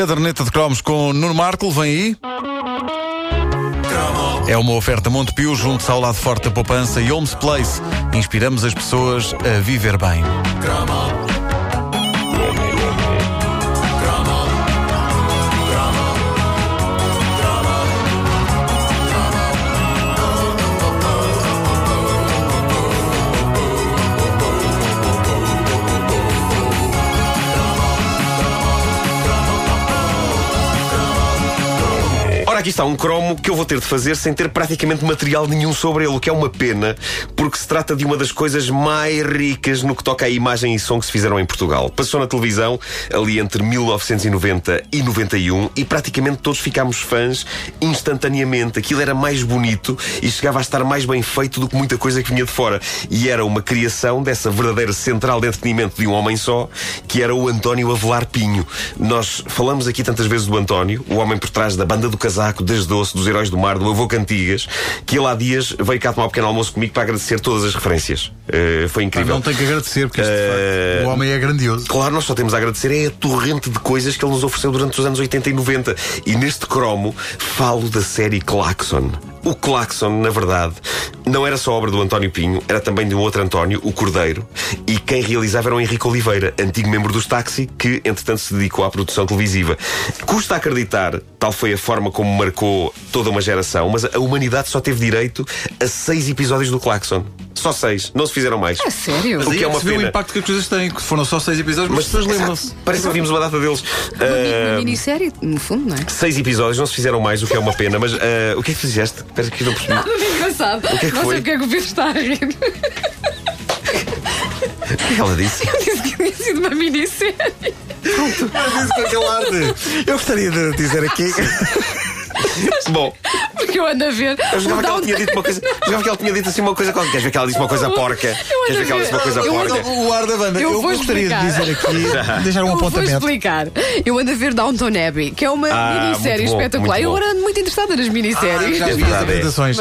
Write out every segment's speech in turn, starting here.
Caderneta de Cromos com Nuno Marco, vem aí. É uma oferta Montepio junto ao lado forte da poupança e Homes Place. Inspiramos as pessoas a viver bem. Aqui está um cromo que eu vou ter de fazer sem ter praticamente material nenhum sobre ele, o que é uma pena, porque se trata de uma das coisas mais ricas no que toca à imagem e som que se fizeram em Portugal. Passou na televisão ali entre 1990 e 91 e praticamente todos ficámos fãs instantaneamente. Aquilo era mais bonito e chegava a estar mais bem feito do que muita coisa que vinha de fora. E era uma criação dessa verdadeira central de entretenimento de um homem só, que era o António Avelar Pinho. Nós falamos aqui tantas vezes do António, o homem por trás da banda do casaco, Desdoce, dos Heróis do Mar, do Avô Cantigas, que ele há dias veio cá tomar um pequeno almoço comigo para agradecer todas as referências. Uh, foi incrível. Não tem que agradecer, porque este, facto, o homem é grandioso. Claro, nós só temos a agradecer é a torrente de coisas que ele nos ofereceu durante os anos 80 e 90. E neste cromo falo da série Claxon. O Claxon, na verdade, não era só obra do António Pinho, era também de um outro António, o Cordeiro, e quem realizava era o Henrique Oliveira, antigo membro dos Táxi, que entretanto se dedicou à produção televisiva. Custa acreditar, tal foi a forma como marcou toda uma geração, mas a humanidade só teve direito a seis episódios do Claxon. Só seis, não se fizeram mais. É sério? Mas O que é uma vê o pena. impacto que as coisas têm, que foram só seis episódios, mas as pessoas lembram-se. Parece que vimos uma data deles. Uma, Ah, uma minissérie, no fundo, não é? Seis episódios, não se fizeram mais, o que é uma pena, mas ah, o que é que fizeste? Espera que não percebi. Nada de engraçado. O que é que não foi? sei o que é que o Pedro está a rir. O que é que ela disse? Eu disse que tinha sido uma minissérie. com aquele ar de. Eu gostaria de dizer aqui. Bom, Porque eu ando a ver. eu jogava o que ela tinha dito uma coisa. Jogava que ela tinha dito assim uma coisa qualquer. Queres ver que ela disse uma coisa porca? Queres ver que ela disse uma coisa porca? O ar da banda. Eu Eu, vou gostaria de dizer aqui, deixar um Eu vou apontamento. explicar. Eu ando a ver Downton Abbey, que é uma Ah, minissérie bom, espetacular. Eu ando muito interessada nas minisséries. Já É vi as apresentações.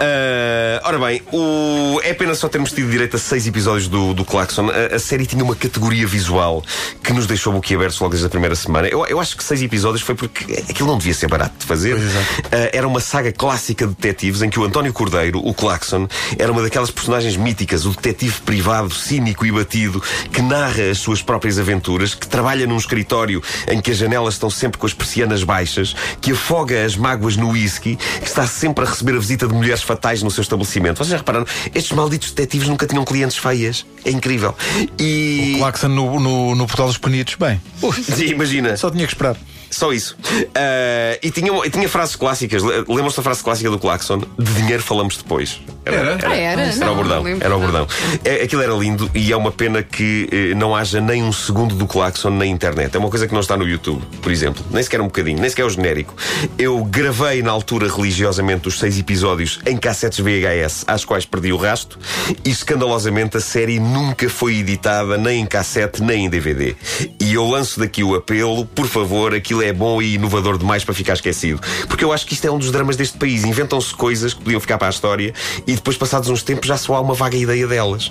É. Ah, ora bem, o... é pena só termos tido direito a seis episódios do, do Claxon. A, a série tinha uma categoria visual que nos deixou boquiabertos logo desde a primeira semana. Eu, eu acho que seis episódios foi porque aquilo não devia ser barato de fazer. Pois, exato. Ah, era uma saga clássica de detetives em que o António Cordeiro, o Claxon, era uma daquelas personagens míticas, o detetive privado, cínico e batido, que narra as suas próprias aventuras, que trabalha num escritório em que as janelas estão sempre com as persianas baixas, que afoga as mágoas no whisky, que está sempre a receber a visita de mulheres fatais no seu estabelecimento. Vocês já repararam? Estes malditos detetives nunca tinham clientes feias. É incrível. E. Claxon no, no, no portal dos penitos. Bem, Sim, imagina. só tinha que esperar. Só isso. Ah, e, tinha, e tinha frases clássicas. Le- Lembram-se da frase clássica do Claxon? De dinheiro falamos depois. Era? Ah, era? Era Não, o bordão. lembro. Era o bordão. É, aquilo era lindo e é uma pena que eh, não haja nem um segundo do Claxon na internet. É uma coisa que não está no YouTube, por exemplo. Nem sequer um bocadinho, nem sequer o genérico. Eu gravei na altura religiosamente os seis episódios em cassetes VHS, às quais perdi o rasto, e escandalosamente a série nunca foi editada nem em cassete nem em DVD. E eu lanço daqui o apelo, por favor, aquilo é bom e inovador demais para ficar esquecido. Porque eu acho que isto é um dos dramas deste país. Inventam-se coisas que podiam ficar para a história e depois, passados uns tempos, já só há uma vaga ideia delas.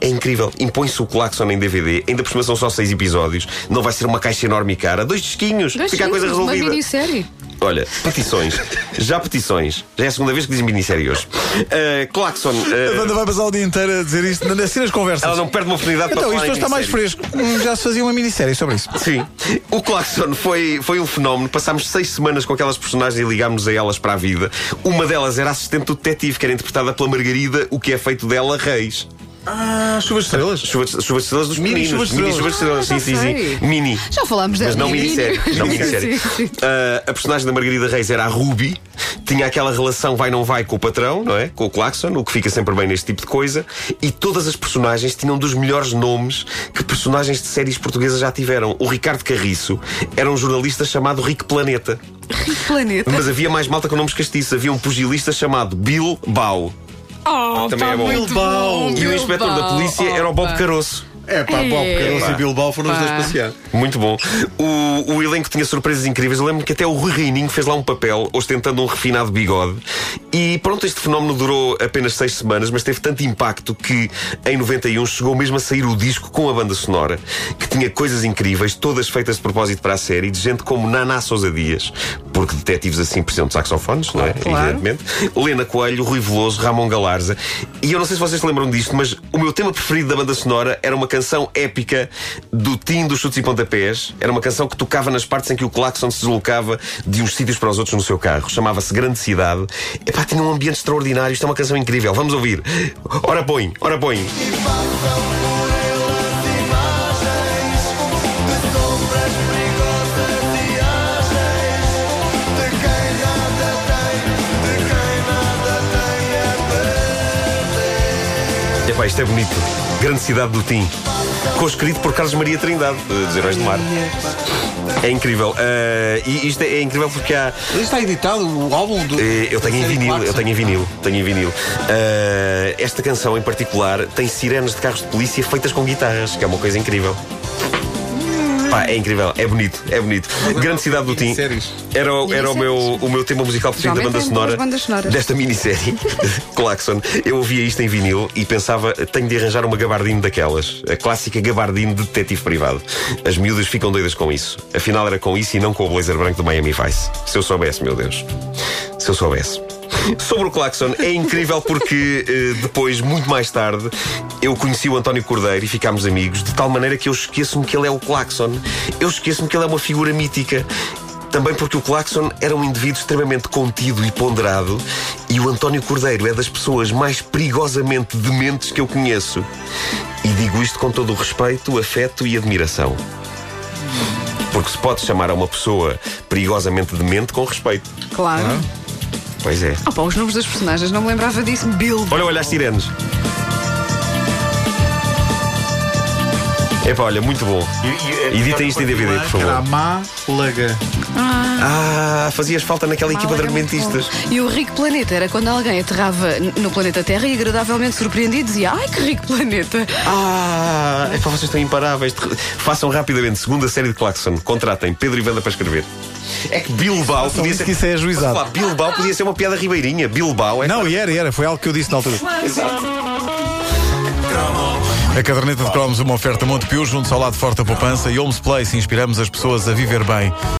É incrível. Impõe-se o Claxon em DVD, ainda por cima são só seis episódios, não vai ser uma caixa enorme e cara. Dois disquinhos, Dois fica a coisa filmes, Uma resolvida. minissérie. Olha, petições. Já petições. Já é a segunda vez que dizem minissérie hoje. Uh, Claxon. uh, A banda vai passar o dia inteiro a dizer isto, assim nas conversas. ela não perde uma oportunidade Então, para isto falar hoje está mais fresco. Hum, Já se fazia uma minissérie sobre isso. Sim. O Claxon foi, foi um fenómeno. Passámos seis semanas com aquelas personagens e ligámos a elas para a vida. Uma delas era assistente do detetive, que era interpretada pela Margarida, o que é feito dela Reis. Ah, chuvas de estrelas. Chuva de, chuva de estrelas dos Mini meninos. chuvas de Mini chuvas de estrelas, Ah, sim, já sim, sim. Mini. Já falámos da Mas não mini- minissérie. Não minissérie. Sim, sim. Ah, a personagem da Margarida Reis era a Ruby, tinha aquela relação vai-não vai com o patrão, não é? Com o Claxon, o que fica sempre bem neste tipo de coisa. E todas as personagens tinham dos melhores nomes que personagens de séries portuguesas já tiveram. O Ricardo Carriço era um jornalista chamado Rick Planeta. Planeta. Mas havia mais malta com nomes castiços. Havia um pugilista chamado Bill Bau. Oh, Também é bom. Bilbao. E o inspetor da polícia era o Bob. Caroço. É pá, É. Bob Caroço Pá. e Bilbao foram os dois Pá. passear. Muito bom. O, o elenco tinha surpresas incríveis. Eu lembro que até o Rui Reininho fez lá um papel ostentando um refinado bigode. E pronto, este fenómeno durou apenas seis semanas, mas teve tanto impacto que em 91 chegou mesmo a sair o disco com a banda sonora, que tinha coisas incríveis, todas feitas de propósito para a série, de gente como Naná Sousa Dias, porque detetives assim precisam de saxofones, não é? Claro. Evidentemente. Lena Coelho, Rui Veloso, Ramon Galarza. E eu não sei se vocês se lembram disto, mas o meu tema preferido da banda sonora era uma canção épica do Tim dos Chutes e Pontapés. Era uma canção que tocava nas partes em que o claxon se deslocava de uns sítios para os outros no seu carro. Chamava-se Grande Cidade. Epá, tinha um ambiente extraordinário. Isto é uma canção incrível. Vamos ouvir. Ora põe, ora põe. Epá, isto é bonito. Grande cidade do Tim. Conscrito por Carlos Maria Trindade, dos Heróis do Mar. É incrível. Eh, e isto é, é incrível porque há. Isto está editado, o álbum do. Eh, Eu tenho vinil, eu tenho em vinil, tenho em vinil. Eh, esta canção em particular tem sirenes de carros de polícia feitas com guitarras, que é uma coisa incrível. Pá, é incrível, é bonito, é bonito. Grande cidade do Tim. Era, o- era o, meu, o meu tema musical preferido da banda tem sonora desta minissérie, Claxon. Eu ouvia isto em vinil e pensava, tenho de arranjar uma gabardine daquelas. A clássica gabardine de detetive privado. As miúdas ficam doidas com isso. Afinal era com isso e não com o blazer branco do Miami Vice. Se eu soubesse, meu Deus. Se eu soubesse. Sobre o Claxon, é incrível porque eh, depois, muito mais tarde, eu conheci o António Cordeiro e ficámos amigos, de tal maneira que eu esqueço-me que ele é o Claxon. Eu esqueço-me que ele é uma figura mítica. Também porque o Claxon era um indivíduo extremamente contido e ponderado, e o António Cordeiro é das pessoas mais perigosamente dementes que eu conheço. E digo isto com todo o respeito, afeto e admiração. Porque se pode chamar a uma pessoa perigosamente demente com respeito. Claro. Pois é. Opa, os nomes dos personagens, não me lembrava disso. Bill. Olha, olha as sirenes. Epá, olha, muito bom. Editem isto em DVD, por favor. Málaga. Ah, fazias falta naquela equipa de é argumentistas. E o rico planeta era quando alguém aterrava no planeta Terra e agradavelmente surpreendido dizia: Ai que rico planeta! Ah, é para vocês estão imparáveis. Façam rapidamente, segunda série de Claxon. Contratem Pedro e Vanda para escrever. É que Bilbao podia ser. que isso é ajuizado. Pá, Bilbao podia ser uma piada ribeirinha. Bilbao é. Não, e era, e era, foi algo que eu disse na altura. A caderneta de cromos, uma oferta Montepio, junto ao lado forte da poupança e Homes Place, inspiramos as pessoas a viver bem.